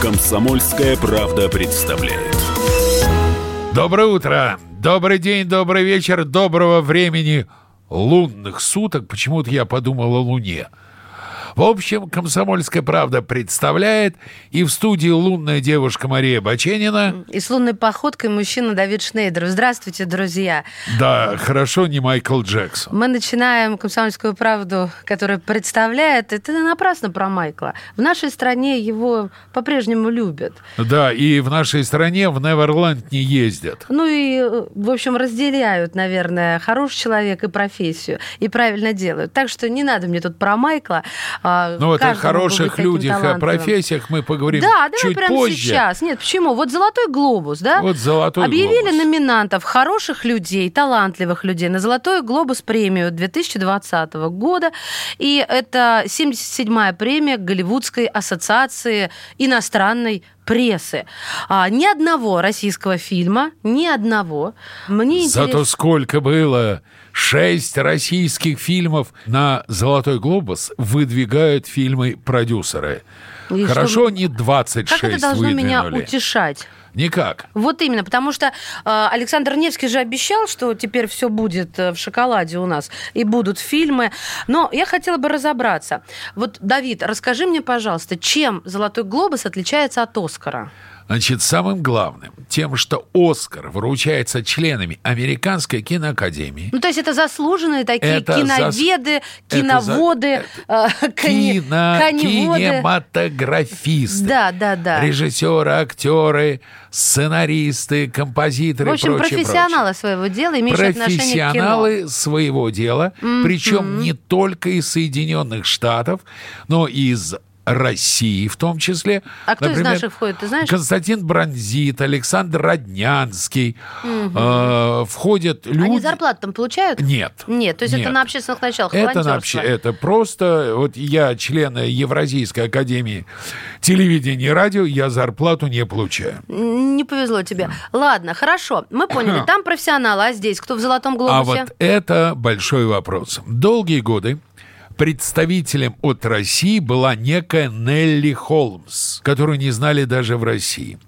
Комсомольская правда представляет. Доброе утро, добрый день, добрый вечер, доброго времени лунных суток. Почему-то я подумал о Луне. В общем, «Комсомольская правда» представляет и в студии лунная девушка Мария Баченина. И с лунной походкой мужчина Давид Шнейдер. Здравствуйте, друзья. Да, хорошо, не Майкл Джексон. Мы начинаем «Комсомольскую правду», которая представляет... Это напрасно про Майкла. В нашей стране его по-прежнему любят. Да, и в нашей стране в Неверленд не ездят. Ну и, в общем, разделяют, наверное, хороший человек и профессию. И правильно делают. Так что не надо мне тут про Майкла. А, ну, вот о хороших людях, о профессиях мы поговорим да, давай чуть прямо позже. сейчас. Нет, почему? Вот «Золотой глобус», да? Вот «Золотой Объявили глобус». номинантов хороших людей, талантливых людей на «Золотой глобус» премию 2020 года. И это 77-я премия Голливудской ассоциации иностранной прессы. А, ни одного российского фильма, ни одного. Мне Зато сколько было шесть российских фильмов на «Золотой глобус» выдвигают фильмы продюсеры. И Хорошо, что- не 26 Как это должно меня выдвинули. утешать? Никак. Вот именно, потому что э, Александр Невский же обещал, что теперь все будет э, в шоколаде у нас и будут фильмы. Но я хотела бы разобраться. Вот, Давид, расскажи мне, пожалуйста, чем Золотой глобус отличается от Оскара? Значит, самым главным, тем, что «Оскар» вручается членами Американской киноакадемии, Ну, то есть это заслуженные такие Это киноведы, киноводы, э, кони- кино, коневоды. кинематографисты, Да, да, да. режиссеры, актеры, сценаристы, композиторы В общем, и прочее, профессионалы своего дела, имеющие отношение к кино. профессионалы своего дела, причем не только из Соединенных Штатов, но и из России в том числе. А кто из Например, наших входит, ты знаешь? Константин Бронзит, Александр Роднянский. Э, входят люди... Они зарплату там получают? Нет. Нет, то есть это Нет. на общественных началах, Это, на обще- это просто, вот я член Евразийской академии телевидения и радио, я зарплату не получаю. Не повезло тебе. Ладно, хорошо, мы поняли. Там профессионалы, а здесь кто в золотом А глобусе? вот это большой вопрос. Долгие годы представителем от России была некая Нелли Холмс, которую не знали даже в России.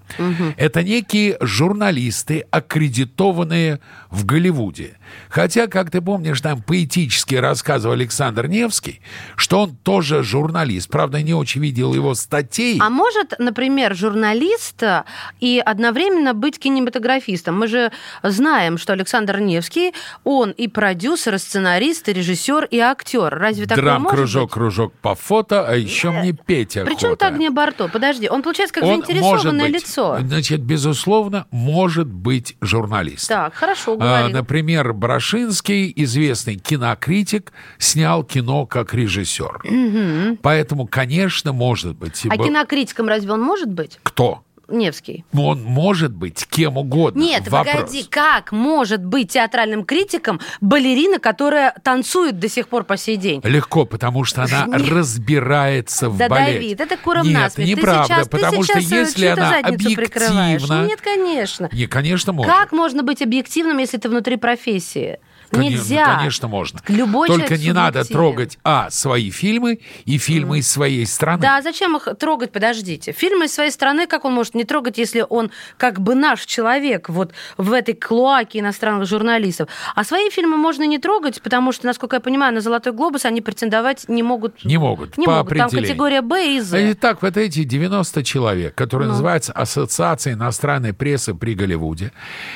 Это некие журналисты, аккредитованные в Голливуде. Хотя, как ты помнишь, там поэтически рассказывал Александр Невский, что он тоже журналист. Правда, не очень видел его статей. А может, например, журналист э, и одновременно быть кинематографистом? Мы же знаем, что Александр Невский, он и продюсер, и сценарист, и режиссер, и актер. Разве такое Драм, может кружок, быть? кружок по фото, а еще мне охота. Причем так не Барто? Подожди, он получается как Он заинтересованное быть, лицо. Значит, безусловно, может быть журналист. Так, хорошо, А, говори. например, Брашинский, известный кинокритик, снял кино как режиссер. Поэтому, конечно, может быть. А б- кинокритиком разве он может быть? Кто? Невский. Он может быть кем угодно. Нет, Вопрос. погоди, как может быть театральным критиком балерина, которая танцует до сих пор по сей день? Легко, потому что она разбирается в Да, балете. Давид, это куром Нет, насмех. Неправда, сейчас- потому что э, если она объективна... Ну, нет, конечно. Не, конечно, может. Как можно быть объективным, если ты внутри профессии? Коне- Нельзя. Конечно, можно. Любой Только не надо трогать, а, свои фильмы и фильмы из своей страны. Да, зачем их трогать? Подождите. Фильмы из своей страны, как он может не трогать, если он как бы наш человек вот в этой клоаке иностранных журналистов? А свои фильмы можно не трогать, потому что, насколько я понимаю, на «Золотой глобус» они претендовать не могут. Не могут, Не по могут. Там категория «Б» и «З». Итак, вот эти 90 человек, Ну. которые называются Ассоциацией иностранной прессы при Голливуде,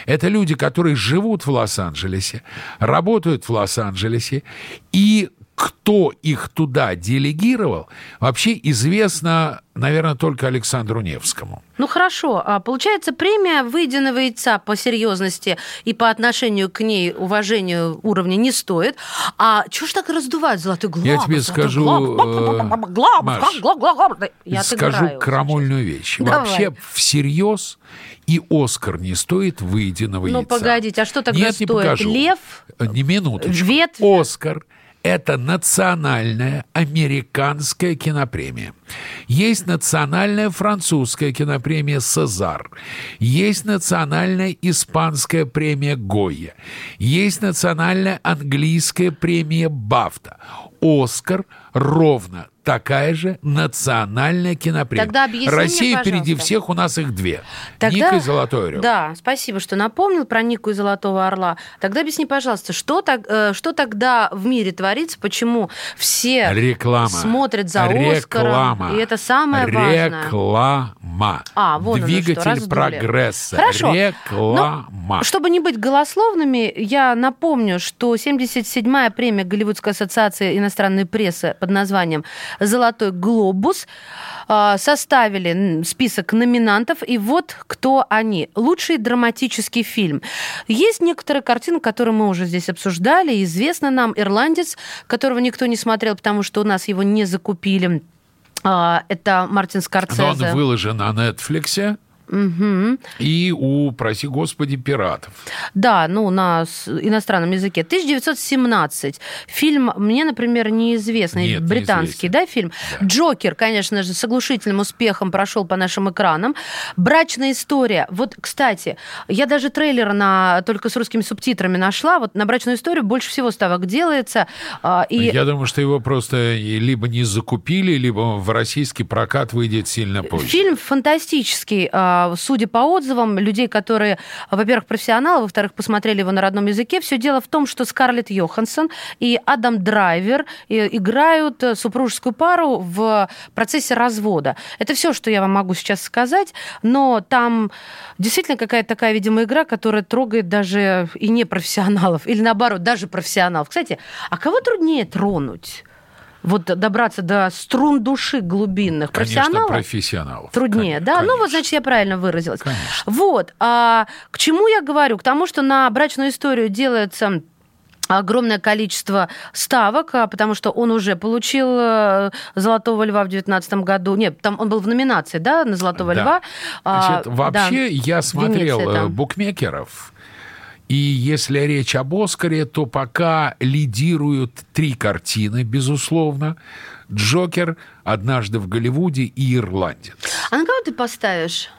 это люди, которые живут в Лос-Анджелесе, работают в Лос-Анджелесе, и кто их туда делегировал, вообще известно, наверное, только Александру Невскому. Ну хорошо, а получается премия выеденного яйца по серьезности и по отношению к ней уважению уровня не стоит. А чего ж так раздувают золотой глобус? Я тебе скажу, э, Маш, Скажу крамольную вещь. Вообще, всерьез и Оскар не стоит выеденного Ну, яйца. погодите, а что тогда стоит? Лев? Не минуточку. Ветвь? Оскар Это национальная американская кинопремия. Есть национальная французская кинопремия «Сезар». Есть национальная испанская премия «Гойя». Есть национальная английская премия «Бафта». «Оскар» ровно такая же национальная кинопремия. Тогда объясни Россия мне, впереди пожалуйста. всех, у нас их две. Тогда- Ника и Золотой Орел. Да, спасибо, что напомнил про Нику и Золотого Орла. Тогда объясни, пожалуйста, что, так, э, что тогда в мире творится, почему все Реклама. смотрят за Реклама. Оскаром, и это самое важное. Реклама. А, что, Двигатель раздули. прогресса. Хорошо. Реклама. Чтобы не быть голословными, я напомню, что 77-я премия Голливудской ассоциации иностранной прессы под названием «Золотой глобус» а, составили список номинантов, и вот кто они. Лучший драматический фильм. Есть некоторые картины, которые мы уже здесь обсуждали. Известно нам «Ирландец», которого никто не смотрел, потому что у нас его не закупили. А, Это Мартин Скорсезе. Но он выложен на Нетфликсе Мгм. и у, прости господи, пиратов. Да, ну, на иностранном языке. 1917. Фильм мне, например, неизвестный. Нет, британский, неизвестен. да, фильм? Джокер, конечно же, с оглушительным успехом прошел по нашим экранам. Брачная история. Вот, кстати, я даже трейлер на только с русскими субтитрами нашла. Вот на брачную историю больше всего ставок делается. а, И Я думаю, что его просто либо не закупили, либо в российский прокат выйдет сильно позже. Фильм фантастический, а, судя по отзывам людей, которые, во-первых, профессионалы, во-вторых, посмотрели его на родном языке. Все дело в том, что Скарлетт Йоханссон и Адам Драйвер э, играют э, супружескую пару в процессе развода. Это все, что я вам могу сейчас сказать, но там действительно какая-то такая, видимо, игра, которая трогает даже и непрофессионалов, или наоборот, даже профессионалов. Кстати, а кого труднее тронуть? Вот добраться до струн души глубинных Конечно, профессионалов? профессионалов. Труднее, Кон- да? Ну, вот, конечно. значит, я правильно выразилась. Конечно. Вот. А, к чему я говорю? К тому, что на брачную историю делается огромное количество ставок, а, потому что он уже получил э, «Золотого льва» в 2019 году. Нет, там он был в номинации, да, на «Золотого Да. льва». А, Значит, вообще да, я смотрел Венеция э, там. букмекеров, и если речь об Оскаре, то пока лидируют три картины, безусловно. «Джокер», «Однажды в Голливуде» и «Ирландец». А на кого ты поставишь?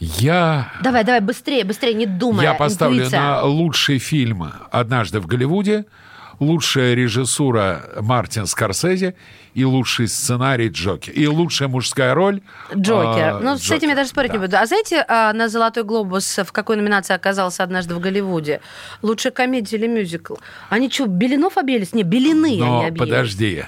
Я, Давай, давай, быстрее, быстрее, не думай. я поставлю интуиция. на лучший фильм «Однажды в Голливуде», лучшая режиссура Мартин Скорсезе и лучший сценарий Джокер. И лучшая мужская роль Джокер. а, ну, с этим я даже спорить да. не буду. А знаете, а, на «Золотой глобус» в какой номинации оказался однажды в Голливуде? Лучшая комедия или мюзикл? Они что, Белинов объелись? Не, Белины Но они объелись. подожди.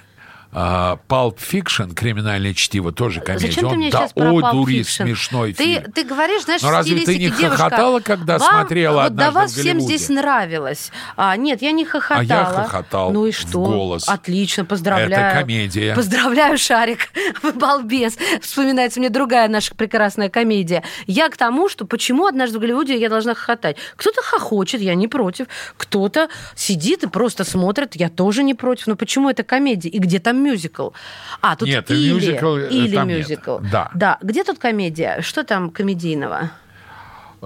А, Pulp Fiction, криминальное чтиво, тоже комедия. Зачем ты Он мне до сейчас про Pulp одури Fiction? смешной ты, фильм. Ты говоришь, знаешь, в разве ты не девушка, хохотала, когда вам, смотрела Вот до «Однажды вас всем Голливуде»? здесь нравилось. А, нет, я не хохотала. А я хохотал Ну и что? голос. Отлично, поздравляю. Это комедия. Поздравляю, Шарик. Вы балбес. Вспоминается мне другая наша прекрасная комедия. Я к тому, что почему однажды в Голливуде я должна хохотать. Кто-то хохочет, я не против. Кто-то сидит и просто смотрит, я тоже не против. Но почему это комедия? И где там мюзикл? А, тут Нет, или, мюзикл, э, или там нет. мюзикл. Да. Да. Где тут комедия? Что там комедийного?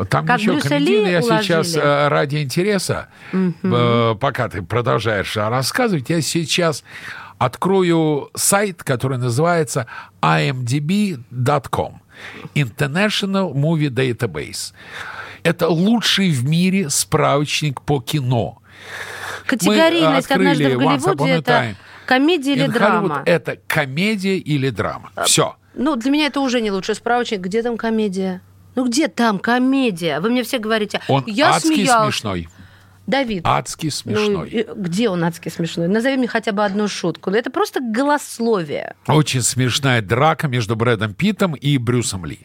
Там Как ничего Брюса Ли. Я сейчас уложили. э, ради интереса, э, пока ты продолжаешь рассказывать, я сейчас открою сайт, который называется imdb.com. International Movie Database. Это лучший в мире справочник по кино. Категорийность открыли однажды в Голливуде это Time. Комедия или драма? это комедия или драма. Все. Ну, для меня это уже не лучший справочник. Где там комедия? Ну, где там комедия? Вы мне все говорите, Он я адски смеялась. смешной. Давид, Адски ну, смешной. и где он адски смешной? Назови мне хотя бы одну шутку. Ну, Это просто голословие. Очень смешная драка между Брэдом Питтом и Брюсом Ли.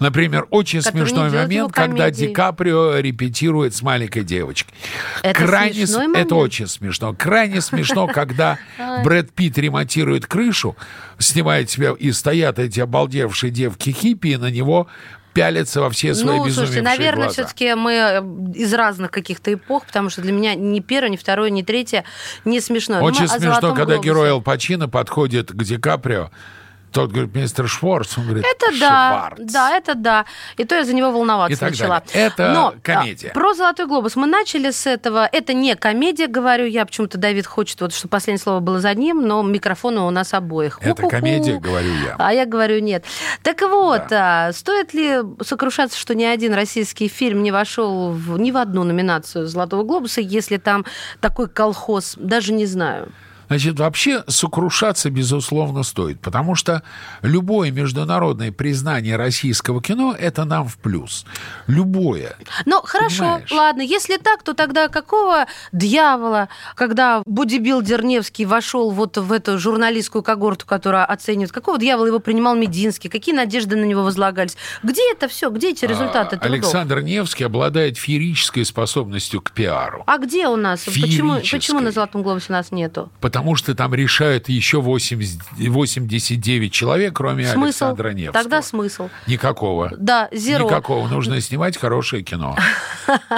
Например, очень Который смешной момент, когда. Ди Каприо репетирует с маленькой девочкой. Это Крайне с- смешной Это момент? очень смешно. Крайне смешно, когда Брэд Питт ремонтирует крышу, снимает себя, и стоят эти обалдевшие девки хиппи, и на него пялятся во все свои ну, безумевшие слушайте, наверное, глаза. все-таки мы э, из разных каких-то эпох, потому что для меня ни первое, ни второе, ни третье не смешное. Ну, Очень мы о смешно, «Золотом когда глобусе». герой Ал Пачино подходит к Ди Каприо Тот говорит, мистер Шварц. Он говорит, Это да, «Шварц». да, это да. И то я за него волноваться И так начала. далее. Это Но, комедия. а, про «Золотой глобус» мы начали с этого. Это не комедия, говорю я. Почему-то Давид хочет, вот, чтобы последнее слово было за ним, но микрофоны у нас обоих. Это Ху-ху-ху. комедия, говорю я. А я говорю нет. Так вот, а, стоит ли сокрушаться, что ни один российский фильм не вошел в, ни в одну номинацию «Золотого глобуса», если там такой колхоз? Даже не знаю. Значит, вообще сокрушаться, безусловно, стоит, потому что любое международное признание российского кино – это нам в плюс. Любое. Ну, хорошо, Понимаешь? ладно. Если так, то тогда какого дьявола, когда бодибилдер Невский вошел вот в эту журналистскую когорту, которая оценивает, какого дьявола его принимал Мединский, какие надежды на него возлагались? Где это все? Где эти результаты А, трудов? Александр Невский обладает феерической способностью к пиару. А где у нас? Почему, почему на Золотом глобусе нас нету? Потому что там решают еще 80 89 человек, кроме Смысл? Александра Невского. Тогда смысл. Никакого. Да, зеро. Никакого. Нужно снимать хорошее кино.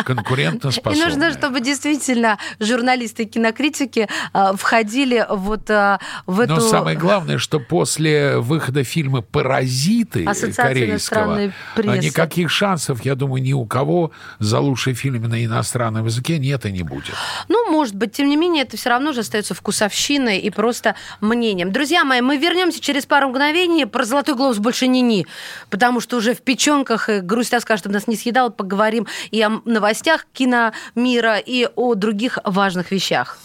Конкурентно И нужно, чтобы действительно журналисты и кинокритики а, входили вот а, в эту... Но самое главное, что после выхода фильма «Паразиты» корейского, никаких шансов, я думаю, ни у кого за лучший фильм на иностранном языке нет и не будет. Ну, может быть, тем не менее, это все равно же остается вкусовщиной и просто мнением. Друзья мои, мы вернемся через пару мгновений. Про «Золотой глобус» больше не ни, потому что уже в печенках и грусть тоска, чтобы нас не съедал, поговорим и о новостях киномира, и о других важных вещах.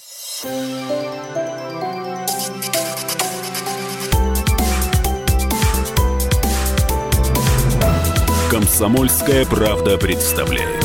Комсомольская правда представляет.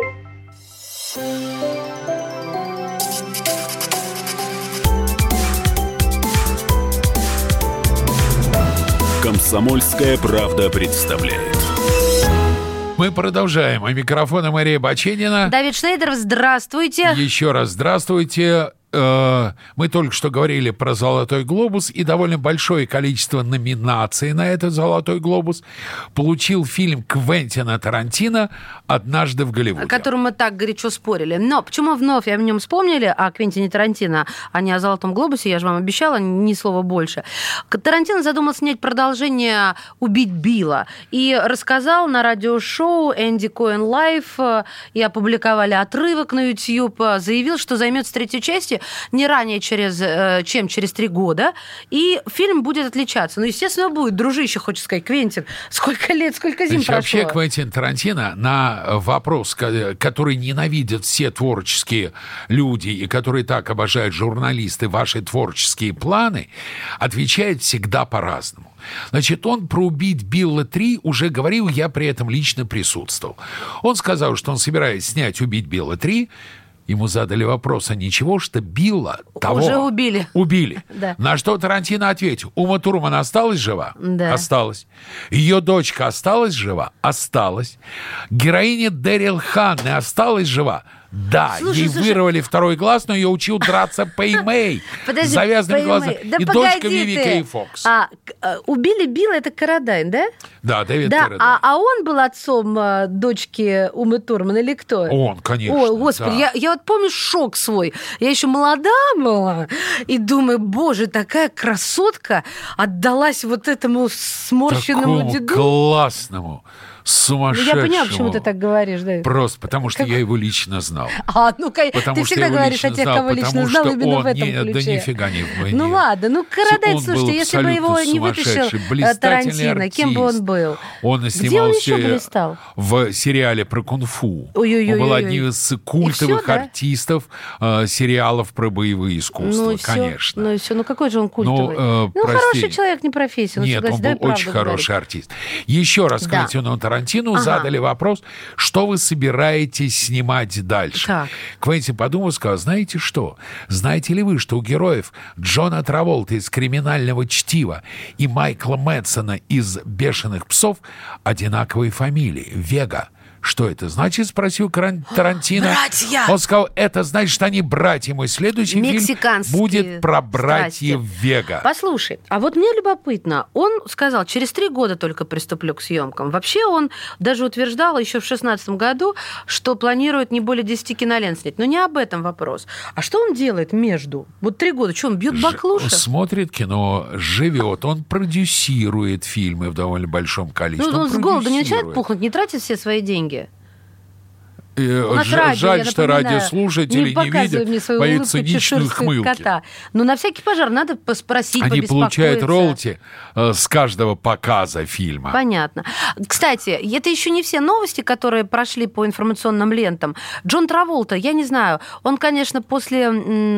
Комсомольская правда представляет. Мы продолжаем. А микрофона Мария Баченина. Давид Шнейдер, здравствуйте. Еще раз здравствуйте. Э, Мы только что говорили про «Золотой глобус», и довольно большое количество номинаций на этот «Золотой глобус» получил фильм Квентина Тарантино «Однажды в Голливуде». о котором мы так горячо спорили. Но почему вновь о нем вспомнили, о Квентине Тарантино, а не о «Золотом глобусе», я же вам обещала, ни слова больше. Тарантино задумал снять продолжение «Убить Билла» и рассказал на радиошоу «Andy Cohen Live», э, и опубликовали отрывок на YouTube, э, заявил, что займется третьей не ранее, через, э, чем через три года, и фильм будет отличаться. Ну, естественно, будет. Дружище, хочется сказать, Квентин, сколько лет, сколько зим Значит, вообще прошло? Квентин Тарантино на вопрос, ко- который ненавидят все творческие люди и которые так обожают журналисты ваши творческие планы, отвечает всегда по-разному. Значит, он про убить Билла 3 уже говорил, я при этом лично присутствовал. Он сказал, что он собирается снять «Убить Билла 3», Ему задали вопрос, а ничего, что Билла того... Уже убили. Убили. Да. На что Тарантино ответил, Ума Турман осталась жива? Да. Осталась. Ее дочка осталась жива? Осталась. Героиня Дэрил Ханны осталась жива? Да, Слушай, ей слушай. вырвали второй глаз, но ее учил драться Пэй Мэй. Подожди, с завязанными глазами. Да и дочка Виви. Кей Фокс. А, э, убили Билла, это Карадайн, да? Да, Дэвид да, Каррадайн. а, а он был отцом э, дочки Умы Турман или кто? Он, конечно. Ой, господи, да. я, я вот помню шок свой. Я еще молода была и думаю, боже, такая красотка отдалась вот этому сморщенному Такому деду. классному, Ну, сумасшедшему. Я поняла, почему ты так говоришь, да. Просто потому, что я его лично знал. А, ну ка- Потому ты всегда говоришь о тех, знал, кого лично знал именно он, в этом да ключе. нифига не в. Ну ладно, ну был слушайте, если бы его не вытащил э, Тарантино, кем бы он был? Он Где он снимался еще блистал? в сериале про кунг-фу. Он был одним из культовых да? артистов э, сериалов про боевые искусства, Ну конечно. Ну и все, ну какой же он культовый? Ну, э, Ну, хороший человек, не профессия. ну, Нет, он был очень хороший артист. Еще раз Да. Квентину Тарантино задали вопрос, что вы собираетесь снимать дальше. Так. Квентин подумал, сказал, знаете что? Знаете ли вы, что у героев Джона Траволта из «Криминального чтива» и Майкла Мэтсона из «Бешеных псов» одинаковые фамилии — Вега. Что это значит? спросил Тарантино. Братья! Он сказал, это значит, что они братья. Мой следующий фильм будет про братьев страсти. Вега. Послушай, а вот мне любопытно, он сказал, через три года только приступлю к съемкам. Вообще он даже утверждал еще в шестнадцатом году, что планирует не более 10 кинолент снять. Но не об этом вопрос. А что он делает между? Вот три года, что он бьет Ж- баклуши? Смотрит кино, живет, он продюсирует фильмы в довольно большом Ну, количестве. он с голода не начинает пухнуть, не тратит все свои деньги. Э, ж- радио, Жаль, что напоминаю. радиослушатели не, показывай видят мне свою моей циничной хмылки. кота. Ну, на всякий пожар надо поспросить, Они получают роялти э, с каждого показа фильма. Понятно. Кстати, это еще не все новости, которые прошли по информационным лентам. Джон Траволта, я не знаю, он, конечно, после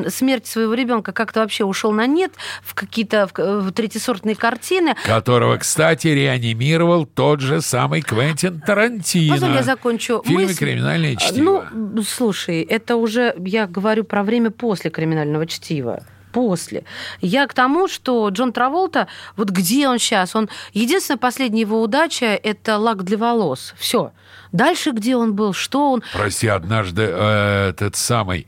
смерти своего ребенка как-то вообще ушел на нет в какие-то в, в третьесортные картины. Которого, кстати, реанимировал тот же самый Квентин Тарантино. Позволь, я закончу фильме мысль. «Криминальное чтиво». Ну, слушай, это уже я говорю про время после криминального чтива. После. Я к тому, что Джон Траволта, вот где он сейчас? Он единственная последняя его удача это лак для волос. Все. Дальше где он был, что он? Прости, однажды э, этот самый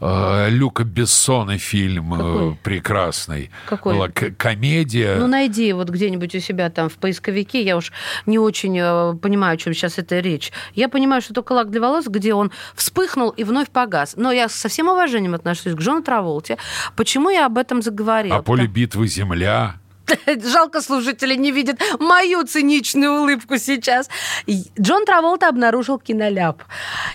Люка Бессона фильм э, Какой? прекрасный. Какой? Была комедия. Ну, найди вот где-нибудь у себя там в поисковике. Я уж не очень э, понимаю, о чем сейчас эта речь. Я понимаю, что только лак для волос, где он вспыхнул и вновь погас. Но я со всем уважением отношусь к Джону Траволте. Почему я об этом заговорила? а поле битвы земля. Жалко, слушатели не видят мою циничную улыбку сейчас. Джон Траволта обнаружил киноляп.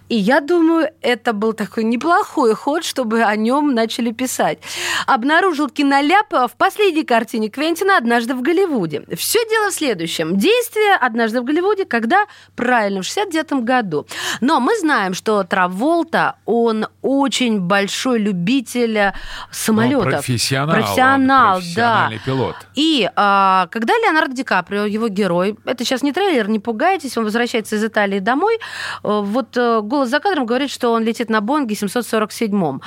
И я думаю, это был такой неплохой ход, чтобы о нем начали писать. Обнаружил киноляп в последней картине Квентина «Однажды в Голливуде». Все дело в следующем. Действие «Однажды в Голливуде», когда? Правильно, в 69 году. Но мы знаем, что Траволта, он очень большой любитель самолетов. Ну, профессионал. он, Профессионал, да. пилот. И а, когда Леонардо Ди Каприо, его герой, это сейчас не трейлер, не пугайтесь, он возвращается из Италии домой, э, вот э, голос за кадром говорит, что он летит на Бонге 747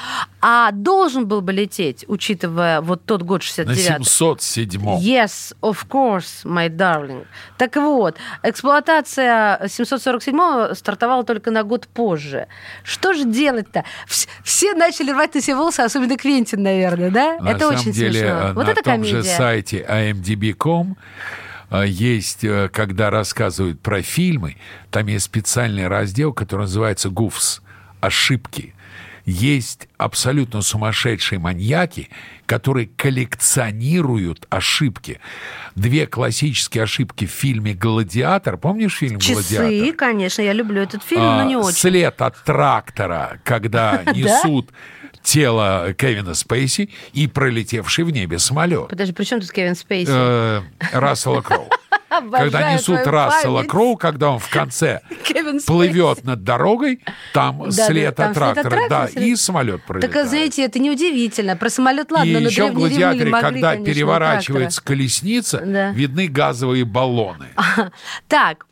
а должен был бы лететь, учитывая вот тот год На 69 707 Yes, of course, my darling. Так вот, эксплуатация 747 стартовала только на год позже. Что же делать-то? Вс- Все начали рвать на себе волосы, особенно Квентин, наверное, да? На это самом очень деле, смешно. э, Вот на это том комедия. же сайте imdb.com э, есть, э, когда рассказывают про фильмы, там есть специальный раздел, который называется «Гуфс» — «Ошибки». Есть абсолютно сумасшедшие маньяки, которые коллекционируют ошибки. Две классические ошибки в фильме «Гладиатор». Помнишь фильм «Гладиатор»? Часы, конечно, я люблю этот фильм, А, но не очень. След от трактора, когда несут тело Кевина Спейси и пролетевший в небе самолет. Подожди, при чем тут Кевин Спейси? Э, Рассела Кроу. Обожаю Когда несут Рассела память. Кроу, когда он в конце плывет над дорогой, там Да, след да, от трактора, да, и самолет пролетает. Так, а, знаете, это неудивительно. Про самолет ладно, и но еще в «Гладиаторе», могли, когда конечно, переворачивается колесница, Да. видны газовые баллоны. Так,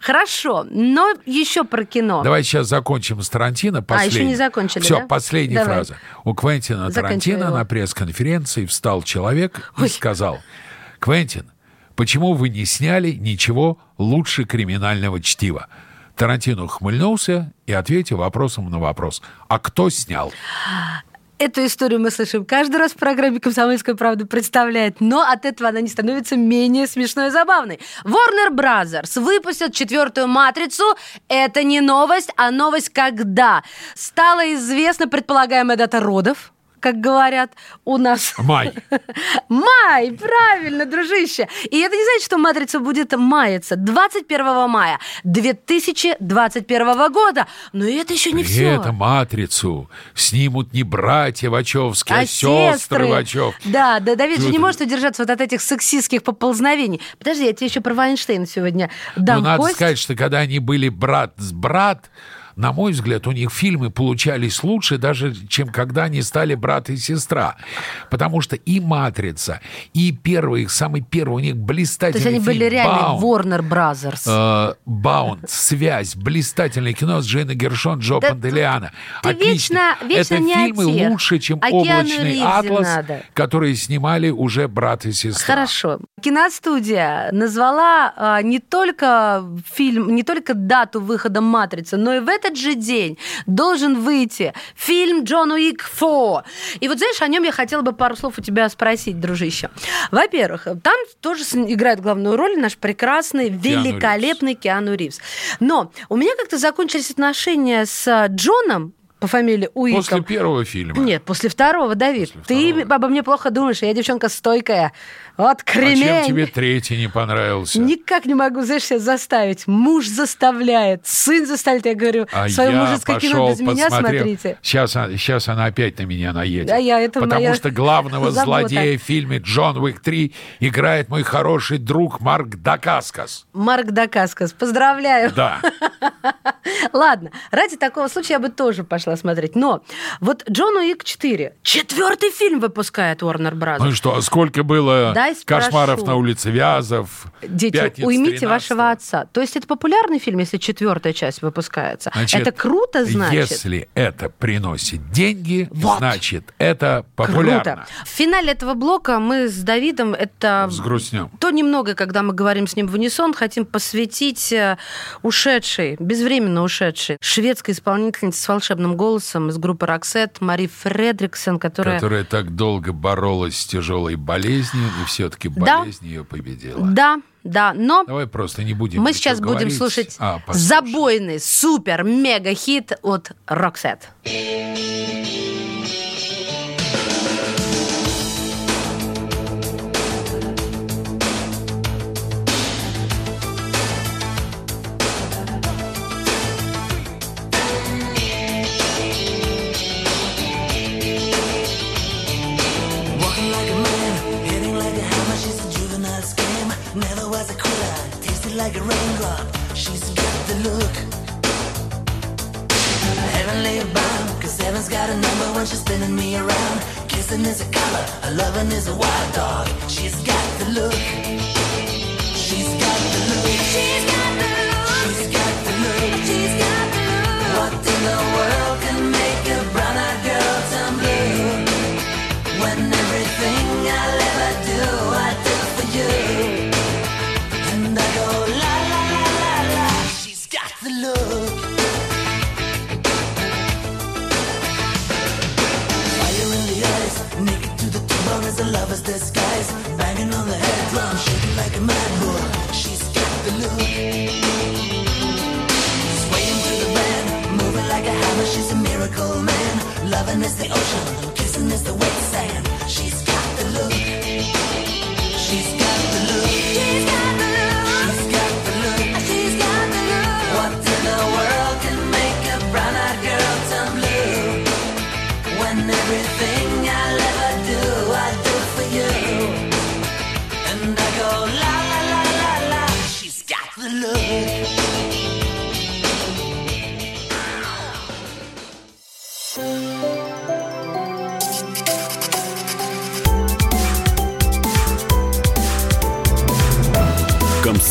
хорошо, но еще про кино. Давай сейчас закончим с Тарантино. Последний. А, не закончили, Все, да? последняя Давай. фраза. У Квентина Тарантино на пресс-конференции встал человек и сказал, Квентин, почему вы не сняли ничего лучше криминального чтива? Тарантино ухмыльнулся и ответил вопросом на вопрос. А кто снял? Эту историю мы слышим каждый раз в программе «Комсомольская правда» представляет, но от этого она не становится менее смешной и забавной. Warner Brothers выпустят четвертую «Матрицу». Это не новость, а новость когда? Стала известна предполагаемая дата родов, как говорят у нас. Май. Май, правильно, дружище. И это не значит, что «Матрица» будет маяться 21 мая 2021 года. Но это еще не При все. этом «Матрицу» снимут не братья Вачовски, а, сестры Вачовски. Да, да, Давид же не может удержаться вот от этих сексистских поползновений. Подожди, я тебе еще про Вайнштейна сегодня дам Ну, надо кость. сказать, что когда они были брат с брат, на мой взгляд, у них фильмы получались лучше даже, чем когда они стали брат и сестра. Потому что и «Матрица», и первый, их самый первый, у них То блистательный есть они были фильм реально «Баунд». Warner Brothers. Э, Баунд, связь, блистательное кино с Джейной Гершон, Джо Да Пантелеана. ты Отлично. вечно- вечно Это не фильмы тех. лучше, чем «Облачный Ривзе атлас», надо. которые снимали уже брат и сестра. Хорошо. Киностудия назвала а, не только фильм, не только дату выхода «Матрицы», но и в этот же день должен выйти фильм «Джон Уик 4». И вот, знаешь, о нем я хотела бы пару слов у тебя спросить, дружище. Во-первых, там тоже играет главную роль наш прекрасный, Киану великолепный Киану Ривз. Но у меня как-то закончились отношения с а, Джоном по фамилии Уиком. После первого фильма. Нет, после второго, Давид. После Ты второго. обо мне плохо думаешь, а я девчонка стойкая. Вот А кремень. чем тебе третий не понравился? Никак не могу, знаешь, себя заставить. Муж заставляет, сын заставляет. Я говорю, А свое я мужеское кино без меня смотрите. Сейчас, она- сейчас она опять на меня наедет. Да, я это Потому моя что главного забота. злодея в фильме «Джон Уик 3» играет мой хороший друг Марк Дакаскас. Марк Дакаскас, поздравляю. Да. Ладно, ради такого случая я бы тоже пошла смотреть. Но вот Джон Уик 4, четвертый фильм выпускает Warner Bros. Ну и что, а сколько было Спрошу. кошмаров на улице Вязов? Дети, «Пятница уймите 13». вашего отца. То есть это популярный фильм, если четвертая часть выпускается. Значит, это круто, значит. Если это приносит деньги, Вот. значит, это популярно. Круто. В финале этого блока мы с Давидом это Взгрустнем. то немного, когда мы говорим с ним в унисон, хотим посвятить э, ушедшей, безвременно ушедшей шведской исполнительнице с волшебным голосом из группы Роксет Мари Фредриксон, которая... Которая так долго боролась с тяжелой болезнью, и все-таки Да. болезнь ее победила. Да, да, но Давай просто не будем мы сейчас будем говорить, слушать а послушаем. забойный супер-мега-хит от Роксет. Walking she's spinning me around. Kissing is a color, a loving is a wild dog. She's got the look. She's got the look. She's got the look. She's got the look. She's got the look. What in the world does this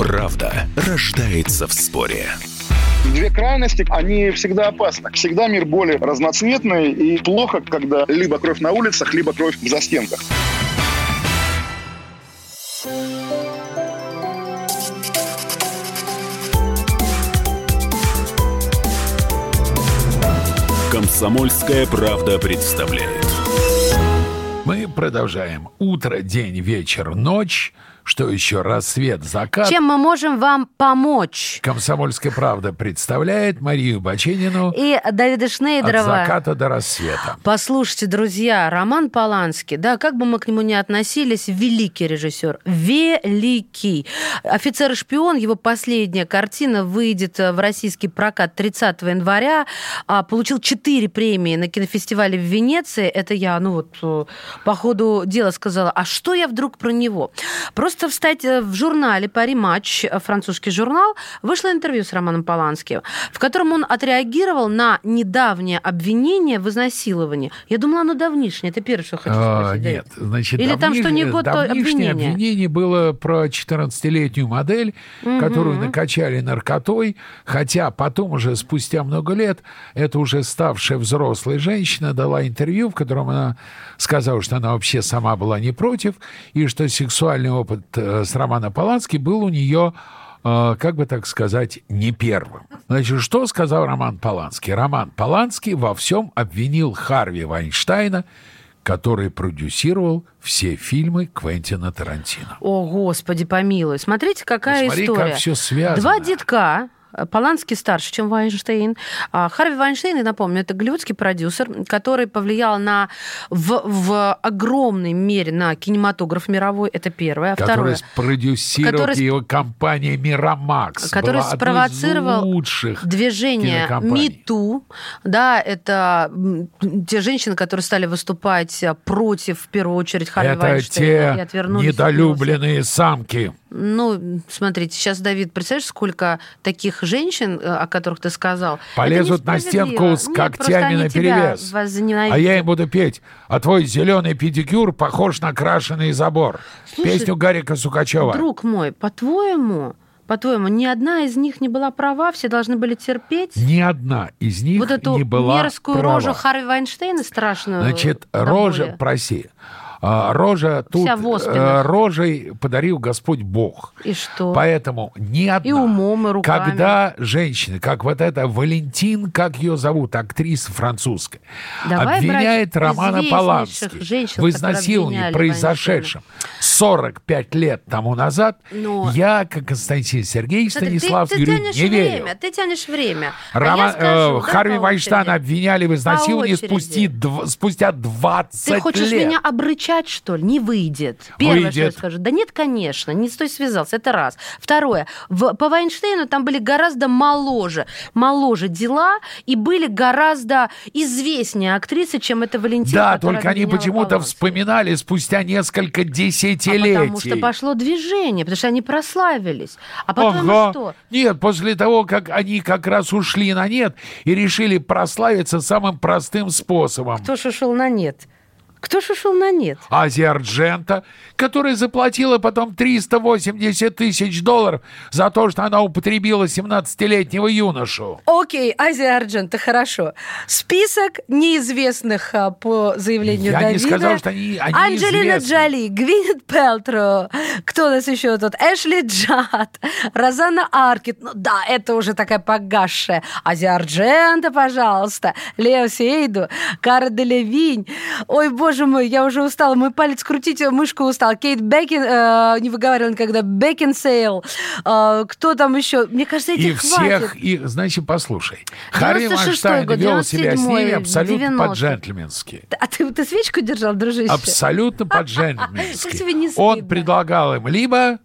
Правда рождается в споре. Две крайности, они всегда опасны. Всегда мир более разноцветный и плохо, когда либо кровь на улицах, либо кровь в застенках. Комсомольская правда представляет. Мы продолжаем. Утро, день, вечер, ночь. Что еще? Рассвет, закат. Чем мы можем вам помочь? Комсомольская правда представляет Марию Баченину И Давида от Шнейдерова. заката до рассвета. Послушайте, друзья, Роман Поланский, да, как бы мы к нему ни относились, великий режиссер, великий. «Офицер и шпион», его последняя картина выйдет в российский прокат 30 января, а, получил четыре премии на кинофестивале в Венеции. Это я, ну вот, э, по ходу дела сказала, а что я вдруг про него? Просто встать э, в журнале «Пари Матч», э, французский журнал, вышло интервью с Романом Поланским, в котором он отреагировал на недавнее обвинение в изнасиловании. Я думала, оно давнишнее. Это первое, что хочу А, спросить. Давид. нет, значит, Или там что не год, то обвинение. обвинение было про 14-летнюю модель, Мгм. которую накачали наркотой, хотя потом уже спустя много лет эта уже ставшая взрослая женщина дала интервью, в котором она сказала, что она вообще сама была не против, и что сексуальный опыт э, с Романа Полански был у нее э, как бы так сказать, не первым. Значит, что сказал Роман Поланский? Роман Поланский во всем обвинил Харви Вайнштейна, который продюсировал все фильмы Квентина Тарантино. О, Господи, помилуй. Смотрите, какая Посмотри, история. как всё связано. Два детка, Поланский старше, чем Вайнштейн. А Харви Вайнштейн, я напомню, это голливудский продюсер, который повлиял на, в, в огромной мере на кинематограф мировой. Это первое. А Который второе. спродюсировал Который его компания Мирамакс. который была спровоцировал лучших движение. МИТУ. Да, это те женщины, которые стали выступать а, против, в первую очередь, Харви Это Вайнштейна. и те недолюбленные самки. Ну, смотрите, сейчас, Давид, представляешь, сколько таких женщин, э, о которых ты сказал? Полезут на стенку с Нет, когтями наперевес. возненавидят. А я им буду петь. А твой зеленый педикюр похож на крашеный забор. Слушай, Песню Гарика Сукачева. Друг мой, по-твоему, по-твоему, ни одна из них не была права, все должны были терпеть Ни одна из них вот эту не была мерзкую права. рожу Харви Вайнштейна страшную. Значит, до рожа, проси. А, Рожа тут э, рожей подарил Господь Бог. И что? Поэтому ни одна. И умом, и руками. Когда женщина, как вот эта Валентин, как ее зовут, актриса французская, Давай обвиняет Романа Полански в изнасиловании, произошедшем 45 лет тому назад, Но- я, как Константин Сергеевич Смотри, ты- Станислав, ты, говорю, тянешь не верю. время, ты тянешь время. А Роман, я скажу, э, Харви Вайнштейна обвиняли в изнасиловании дв- спустя 20 Ты хочешь лет. меня обрычать, что ли? Не выйдет. Первое, что я Выйдет. скажу. Да нет, конечно, не с той связался, это раз. Второе, в- по Вайнштейну там были гораздо моложе, моложе дела и были гораздо известнее актрисы, чем эта Валентина, Да, только они почему-то вспоминали спустя несколько А десятилетий. потому что пошло движение, потому что они прославились. А потом Ага. что? Нет, после того, как они как раз ушли на нет и решили прославиться самым простым способом. Кто ж ушел на нет? Кто ж ушел на нет? Азия Арджента, которая заплатила потом 380 тысяч долларов за то, что она употребила 17-летнего юношу. Окей, Азия Арджента, хорошо. Список неизвестных а, по заявлению Я не Давида. сказал, что они- они Анджелина известны. Джоли, Гвинет Пелтро, кто у нас еще тут? Эшли Джад, Розанна Аркет. Ну да, это уже такая погасшая. Азия Арджента, пожалуйста. Лео Сейду, Кара Делевинь. Ой, боже мой, я уже устала. Мой палец крутить, мышку устал. Кейт Бекин, э, не выговаривала никогда, Бекинсейл. Э, кто там еще? Мне кажется, И этих хватит. всех, и, значит, послушай, Харри 96-й Вайнштейн год, вел себя с ними 97-й, абсолютно 90-й. по-джентльменски. А ты, ты свечку держал, дружище? Абсолютно по-джентльменски. Он предлагал им либо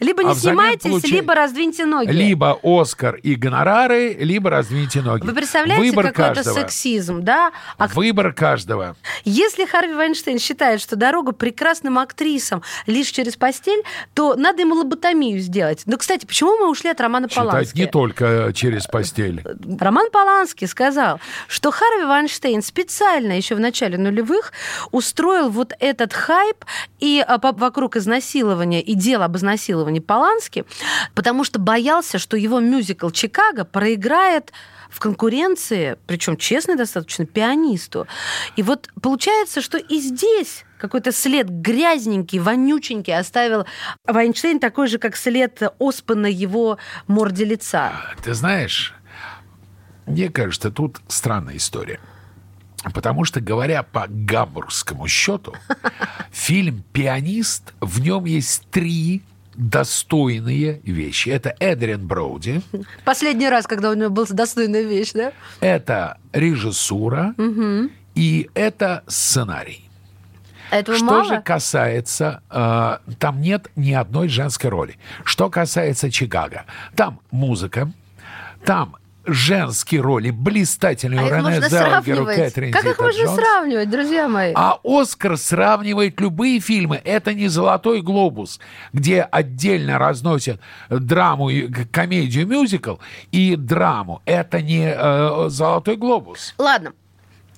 Либо не а снимайтесь, получай- либо раздвиньте ноги. либо Оскар и гонорары, либо раздвиньте ноги. Вы представляете, Выбор какой это каждого. сексизм, да? А Выбор каждого. Если Харви Вайнштейн считает, что дорога прекрасным актрисам лишь через постель, то надо ему лоботомию сделать. Ну, кстати, почему мы ушли от Романа Считать Полански? не только через постель. Роман Поланский сказал, что Харви Вайнштейн специально еще в начале нулевых устроил вот этот хайп и по- вокруг изнасилования и дела об изнасиловании изнасилований Полански, потому что боялся, что его мюзикл «Чикаго» проиграет в конкуренции, причем честный достаточно, пианисту. И вот получается, что и здесь какой-то след грязненький, вонюченький оставил Вайнштейн такой же, как след оспы на его морде лица. Ты знаешь, мне кажется, тут странная история. Потому что, говоря по гамбургскому счету, фильм «Пианист», в нем есть три достойные вещи. Это Эдриан Броуди, Последний раз, когда у него была достойная вещь, да? это режиссура Мгм. и это сценарий. Этого Что мало? же касается, э, там нет ни одной женской роли. Что касается Чикаго, там музыка, там женские роли блистательные А Рене можно Зелгер, у сравнивать. Кэтрин Как их можно Зета-Джонс. сравнивать, друзья мои? А Оскар сравнивает любые фильмы. Это не «Золотой глобус», где отдельно разносят драму, комедию, мюзикл и драму. Это не э, «Золотой глобус». Ладно.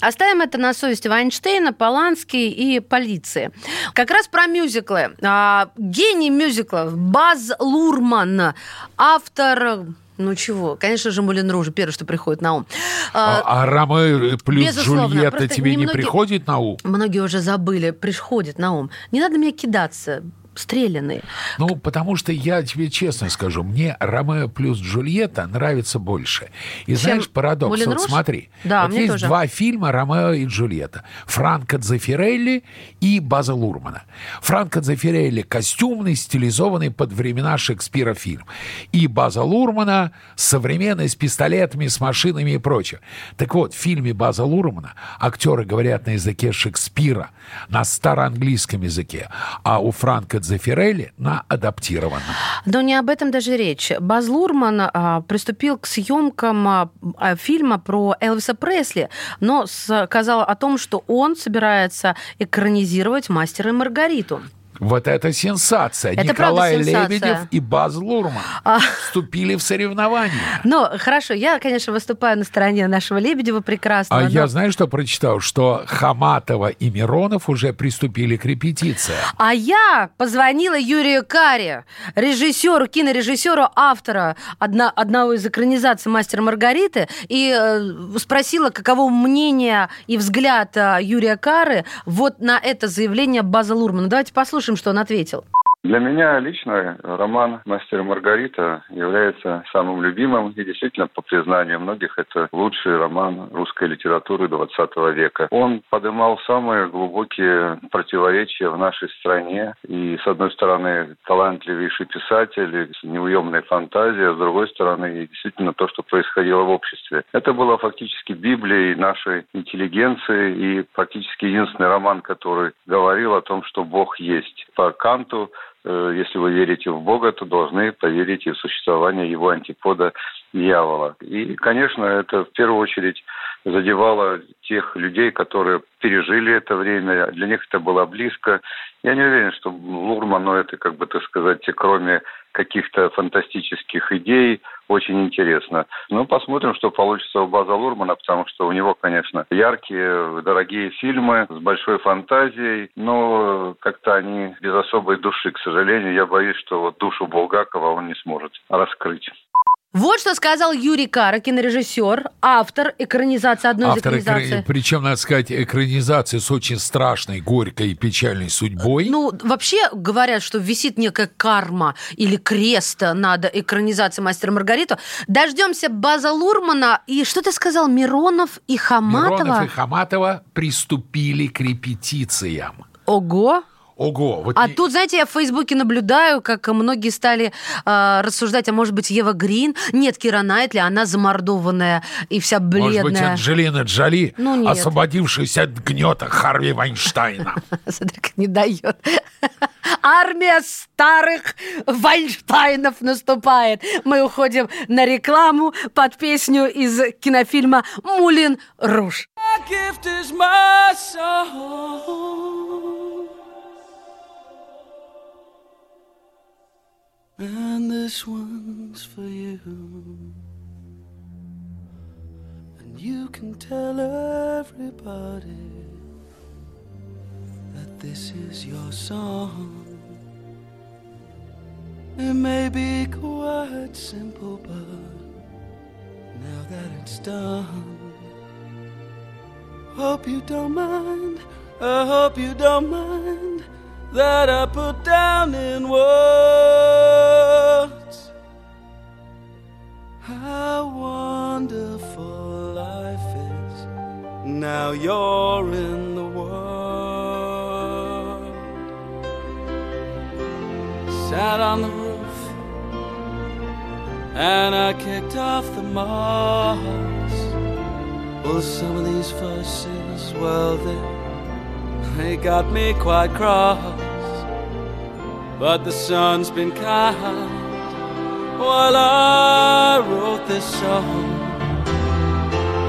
Оставим это на совести Вайнштейна, Полански и полиции. Как раз про мюзиклы. А, гений мюзиклов Баз Лурман, автор... Ну чего? Конечно же, Мулен Руж, первое, что приходит на ум. А, А, а Ромео плюс безусловно, Джульетта тебе не немногие- приходит на ум? Многие уже забыли, приходит на ум. Не надо мне кидаться, стрелянные. Ну, потому что я тебе честно скажу, мне Ромео плюс Джульетта нравится больше. И Чем знаешь, парадокс, Мулен вот Руж? смотри. Да, вот есть тоже. два фильма Ромео и Джульетта. Франко Дзефирелли и База Лурмана. Франко Дзефирелли костюмный, стилизованный под времена Шекспира фильм. И База Лурмана современный, с пистолетами, с машинами и прочее. Так вот, в фильме База Лурмана актеры говорят на языке Шекспира, на староанглийском языке, а у Франко Дзефирелли на адаптированном. Но не об этом даже речь. Баз Лурман а, приступил к съемкам а, а, фильма про Элвиса Пресли, но сказал о том, что он собирается экранизировать «Мастера и Маргариту». Вот это сенсация. Это Николай сенсация. Лебедев и Баз Лурман А. вступили в соревнования. Но хорошо, я, конечно, выступаю на стороне нашего Лебедева прекрасного. А но- я знаю, что прочитал, что Хаматова и Миронов уже приступили к репетициям. А я позвонила Юрию Каре, режиссеру, кинорежиссеру, автора одна, одного из экранизаций «Мастера и Маргариты», и э, спросила, каково мнение и взгляд э, Юрия Кары вот на это заявление База Лурмана. Давайте послушаем, что он ответил. Для меня лично роман «Мастер и Маргарита» является самым любимым и действительно, по признанию многих, это лучший роман русской литературы XX века. Он поднимал самые глубокие противоречия в нашей стране. И, с одной стороны, талантливейший писатель, неуемная фантазия, а с другой стороны, действительно то, что происходило в обществе. Это было фактически Библией нашей интеллигенции и практически единственный роман, который говорил о том, что Бог есть. По Канту э, если вы верите в Бога, то должны поверить и в существование его антипода дьявола. И, конечно, это в первую очередь задевало тех людей, которые пережили это время. Для них это было близко. Я не уверен, что Лурману это, как бы так сказать, кроме каких-то фантастических идей, очень интересно. Ну, посмотрим, что получится у База Лурмана, потому что у него, конечно, яркие, дорогие фильмы с большой фантазией, но как-то они без особой души, к сожалению. Я боюсь, что вот душу Булгакова он не сможет раскрыть. Вот что сказал Юрий Кара, кинорежиссер, автор экранизации одной Автор, из экранизаций. экра- причем, надо сказать, экранизации с очень страшной, горькой и печальной судьбой. Ну, вообще говорят, что висит некая карма или крест над экранизацией «Мастера и Маргариту». Дождемся База Лурмана. И что ты сказал, Миронов и Хаматова? Миронов и Хаматова приступили к репетициям. Ого! Ого, вот А не- тут, знаете, я в Фейсбуке наблюдаю, как многие стали э, рассуждать, а может быть, Ева Грин? Нет, Кира Найтли, она замордованная и вся бледная. Может быть, Анджелина Джоли, Ну, нет. освободившаяся от гнета Харви Вайнштейна. Смотри, как не дает. Армия старых Вайнштейнов наступает. Мы уходим на рекламу под песню из кинофильма «Мулин Руж». gift is my soul. And this one's for you. And you can tell everybody that this is your song. It may be quite simple, but now that it's done, hope you don't mind. I hope you don't mind that I put down in words how wonderful life is. Now you're in the world. Sat on the roof and I kicked off the moss. Well, some of these verses, well, they, they got me quite cross. But the sun's been kind while I wrote this song.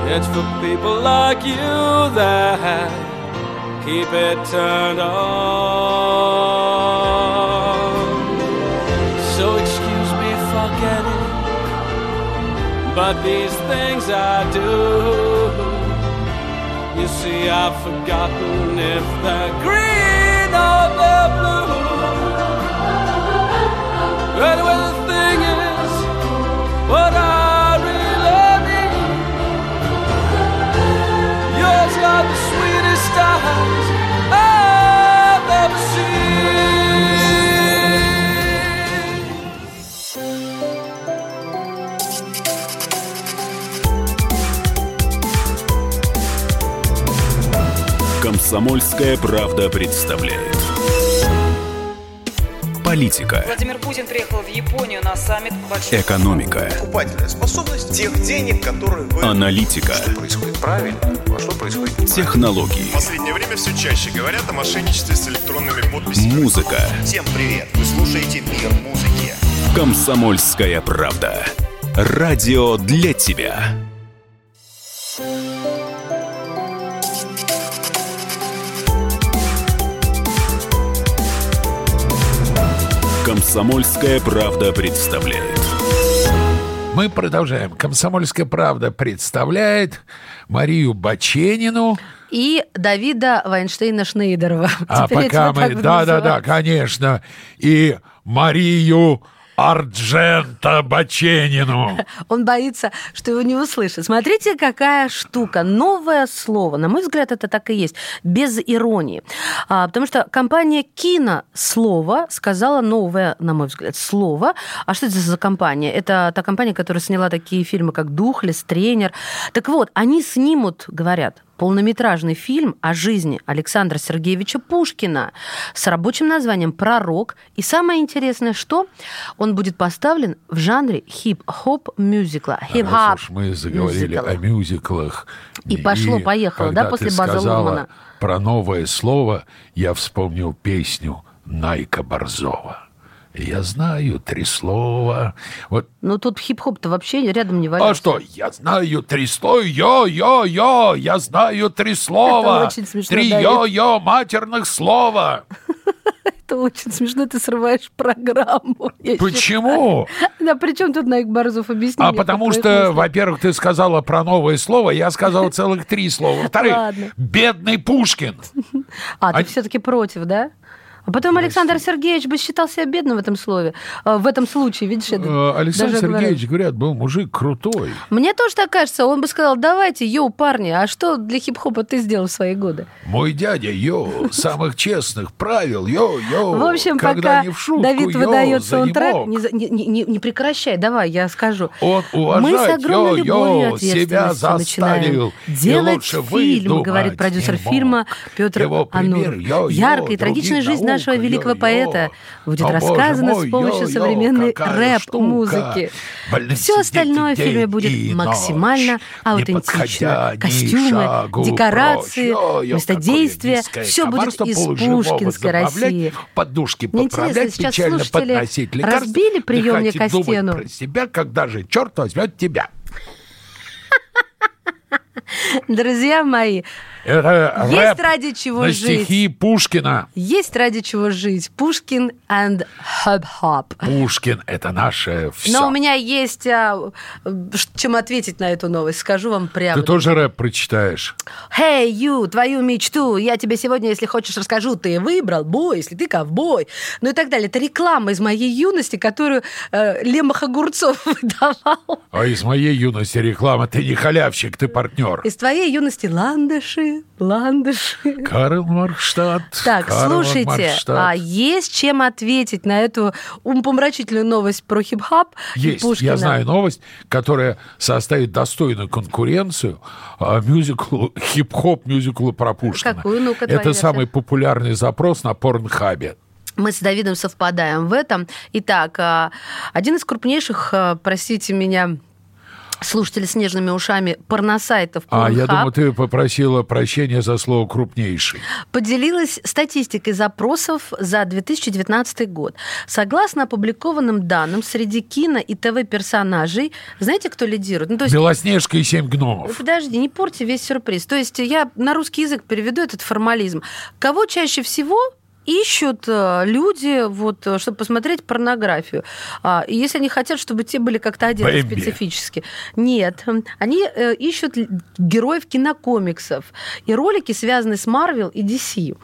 It's for people like you that keep it turned on. So excuse me for getting, but these things I do. You see, I've forgotten if they're green or they're blue. Комсомольская правда представляет. Политика, Владимир Путин приехал в Японию на саммит большой... экономика, Покупательная способность тех денег, которые вы... аналитика, Что происходит правильно, а что происходит неправильно. технологии, В последнее время все чаще говорят о мошенничестве с электронными подписями. музыка. Всем привет! Вы слушаете «Мир музыки». Комсомольская правда. Радио для тебя. Комсомольская правда представляет. Мы продолжаем. «Комсомольская правда» представляет Марию Баченину. И Давида Вайнштейна Шнейдерова. А Теперь пока мы... Да-да-да, конечно. И Марию Арджента Баченину. Он боится, что его не услышат. Смотрите, какая штука. Новое слово. На мой взгляд, это так и есть. Без иронии. А, потому что компания Кинослово сказала новое, на мой взгляд, слово. А что это за компания? Это та компания, которая сняла такие фильмы, как «Духлес», «Тренер». Так вот, они снимут, говорят, полнометражный фильм о жизни Александра Сергеевича Пушкина с рабочим названием «Пророк». И самое интересное, что он будет поставлен в жанре хип-хоп мюзикла. Раз Хип-хоп мы заговорили мюзикл. о мюзиклах. И пошло-поехало, да, после База Лурмана? про новое слово, я вспомнил песню Найка Борзова. Я знаю три слова. Вот Ну, тут хип-хоп-то вообще рядом не валялся. А что, я знаю три слова, йо-йо-йо, я знаю три слова. Это очень смешно, Три йо-йо матерных слова. Это очень смешно, ты срываешь программу. Почему? Да, при чем тут Найк Борзов? Объясни А потому что, во-первых, ты сказала про новое слово, я сказал целых три слова. Во-вторых, бедный Пушкин. А, ты А- все-таки против, да? А потом Александр Сергеевич бы считал себя бедным в этом слове. э, В этом случае, видишь, я Э, Александр. Сергеевич, говорят, был мужик крутой. Мне тоже так кажется. Он бы сказал, давайте, йоу, парни, а что для хип-хопа ты сделал в свои годы? Мой дядя, йо, самых честных правил, йо-йо. В общем, пока Давид выдает саундтрек, не, прекращай, давай, я скажу. Он любовью и йо-йо, себя заставил. делать фильм, говорит продюсер фильма. Петр йо-йо, Яркая и трагичная жизнь нашего великого поэта будет О, боже рассказана мой, с помощью современной рэп-музыки. Все остальное в фильме будет максимально аутентично. Костюмы, декорации, место действия. Все будет из пушкинской России. Подушки поправлять, печально подносить лекарства. разбили приемник о стену? себя, когда же черт возьмет тебя. Друзья мои, Это есть ради чего на жить. стихи Пушкина. Есть ради чего жить. Пушкин and Хоб-Хоб. Пушкин – это наше все. Но у меня есть а, чем ответить на эту новость. Скажу вам прямо. Ты тоже рэп прочитаешь? Hey, you, твою мечту. Я тебе сегодня, если хочешь, расскажу. Ты выбрал бой, если ты ковбой. Ну и так далее. Это реклама из моей юности, которую э, Лемах Огурцов выдавал. А из моей юности реклама «Ты не халявщик, ты партнер». Из твоей юности ландыши, ландыши. Карл Маркштадт. Так, Карл слушайте, Маркштадт. а есть чем ответить на эту умопомрачительную новость про хип-хап Есть, Пушкина? я знаю новость, которая составит достойную конкуренцию а, мюзиклу, хип-хоп мюзиклу про Пушкина. Какую? Ну-ка, твоя Это версия. самый популярный запрос на порнхабе. Мы с Давидом совпадаем в этом. Итак, а, один из крупнейших, а, простите меня, слушателей с нежными ушами порносайтов А я думаю, ты попросила прощения за слово «крупнейший». поделилась статистикой запросов за 2019 год. Согласно опубликованным данным, среди кино и ТВ-персонажей, знаете, кто лидирует? Ну, то есть Белоснежка и семь Ну, гномов. Подожди, не порти весь сюрприз. То есть я на русский язык переведу этот формализм. Кого чаще всего ищут э, люди, вот, э, чтобы посмотреть порнографию. А, и если они хотят, чтобы те были как-то одеты Бэмби. специфически. Нет. Они э, ищут героев кинокомиксов. И ролики связаны с Марвел и DC.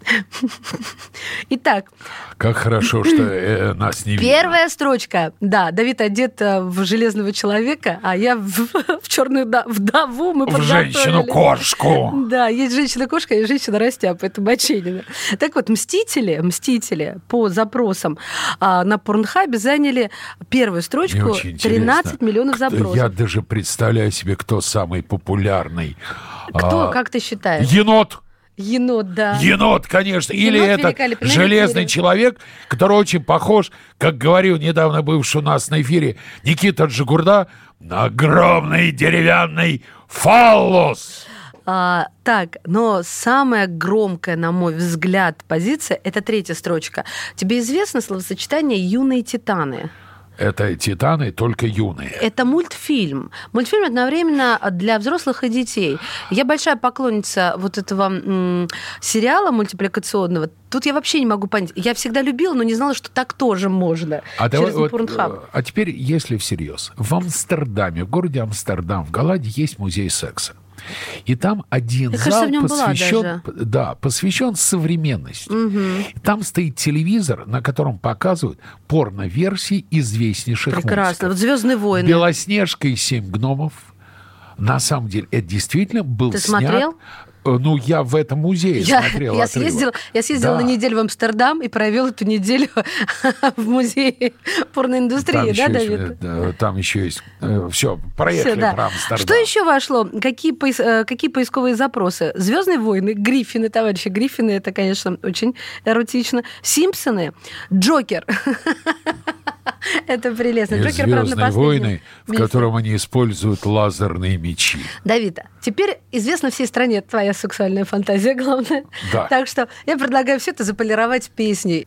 Итак, Как хорошо, что э, нас не видно. Первая строчка. Да, Давид одет э, в железного человека, а я в, в черную да- вдову мы В женщину-кошку. Да, есть женщина-кошка и женщина-растяпа. Это Баченина. Так вот, «Мстители», «Мстители» по запросам а, на Порнхабе заняли первую строчку очень 13 интересно, миллионов запросов. Я даже представляю себе, кто самый популярный. Кто, А, как ты считаешь? Енот. Енот, да. Енот, конечно. Или Енот это великолепный железный человек, который очень похож, как говорил недавно бывший у нас на эфире Никита Джигурда, на огромный деревянный фаллос. А, так, но самая громкая, на мой взгляд, позиция – это третья строчка. Тебе известно словосочетание «юные титаны»? Это титаны, только юные. Это мультфильм. Мультфильм одновременно для взрослых и детей. Я большая поклонница вот этого сериала мультипликационного. Тут я вообще не могу понять. Я всегда любила, но не знала, что так тоже можно. А, давай через вот, Pornhub. э, а теперь, если всерьез, в Амстердаме, в городе Амстердам, в Голландии есть музей секса. И там один Мне зал кажется, посвящен, да, посвящен современности. И Там стоит телевизор, на котором показывают порно-версии известнейших Прекрасно. Вот. Звездные войны. Белоснежка и семь гномов. На самом деле, это действительно был Ты снят. смотрел? Э, Ну, я в этом музее Я, смотрел я отрывок. съездила, я съездила Да. на неделю в Амстердам и провел эту неделю в музее порноиндустрии, Там да, еще, Давид? э, там еще есть... Все, проехали Всё, да. про Амстердам. Что еще вошло? Какие, поис- э, какие поисковые запросы? Звездные войны, Гриффины, товарищи. Гриффины это, конечно, очень эротично. Симпсоны, Джокер. Это прелестно. И Джокер, правда, на «Звездные последнем войны», в котором они используют лазерные мечи. Давида, теперь известна всей стране твоя сексуальная фантазия, главное. Да. Так что я предлагаю все это заполировать песней.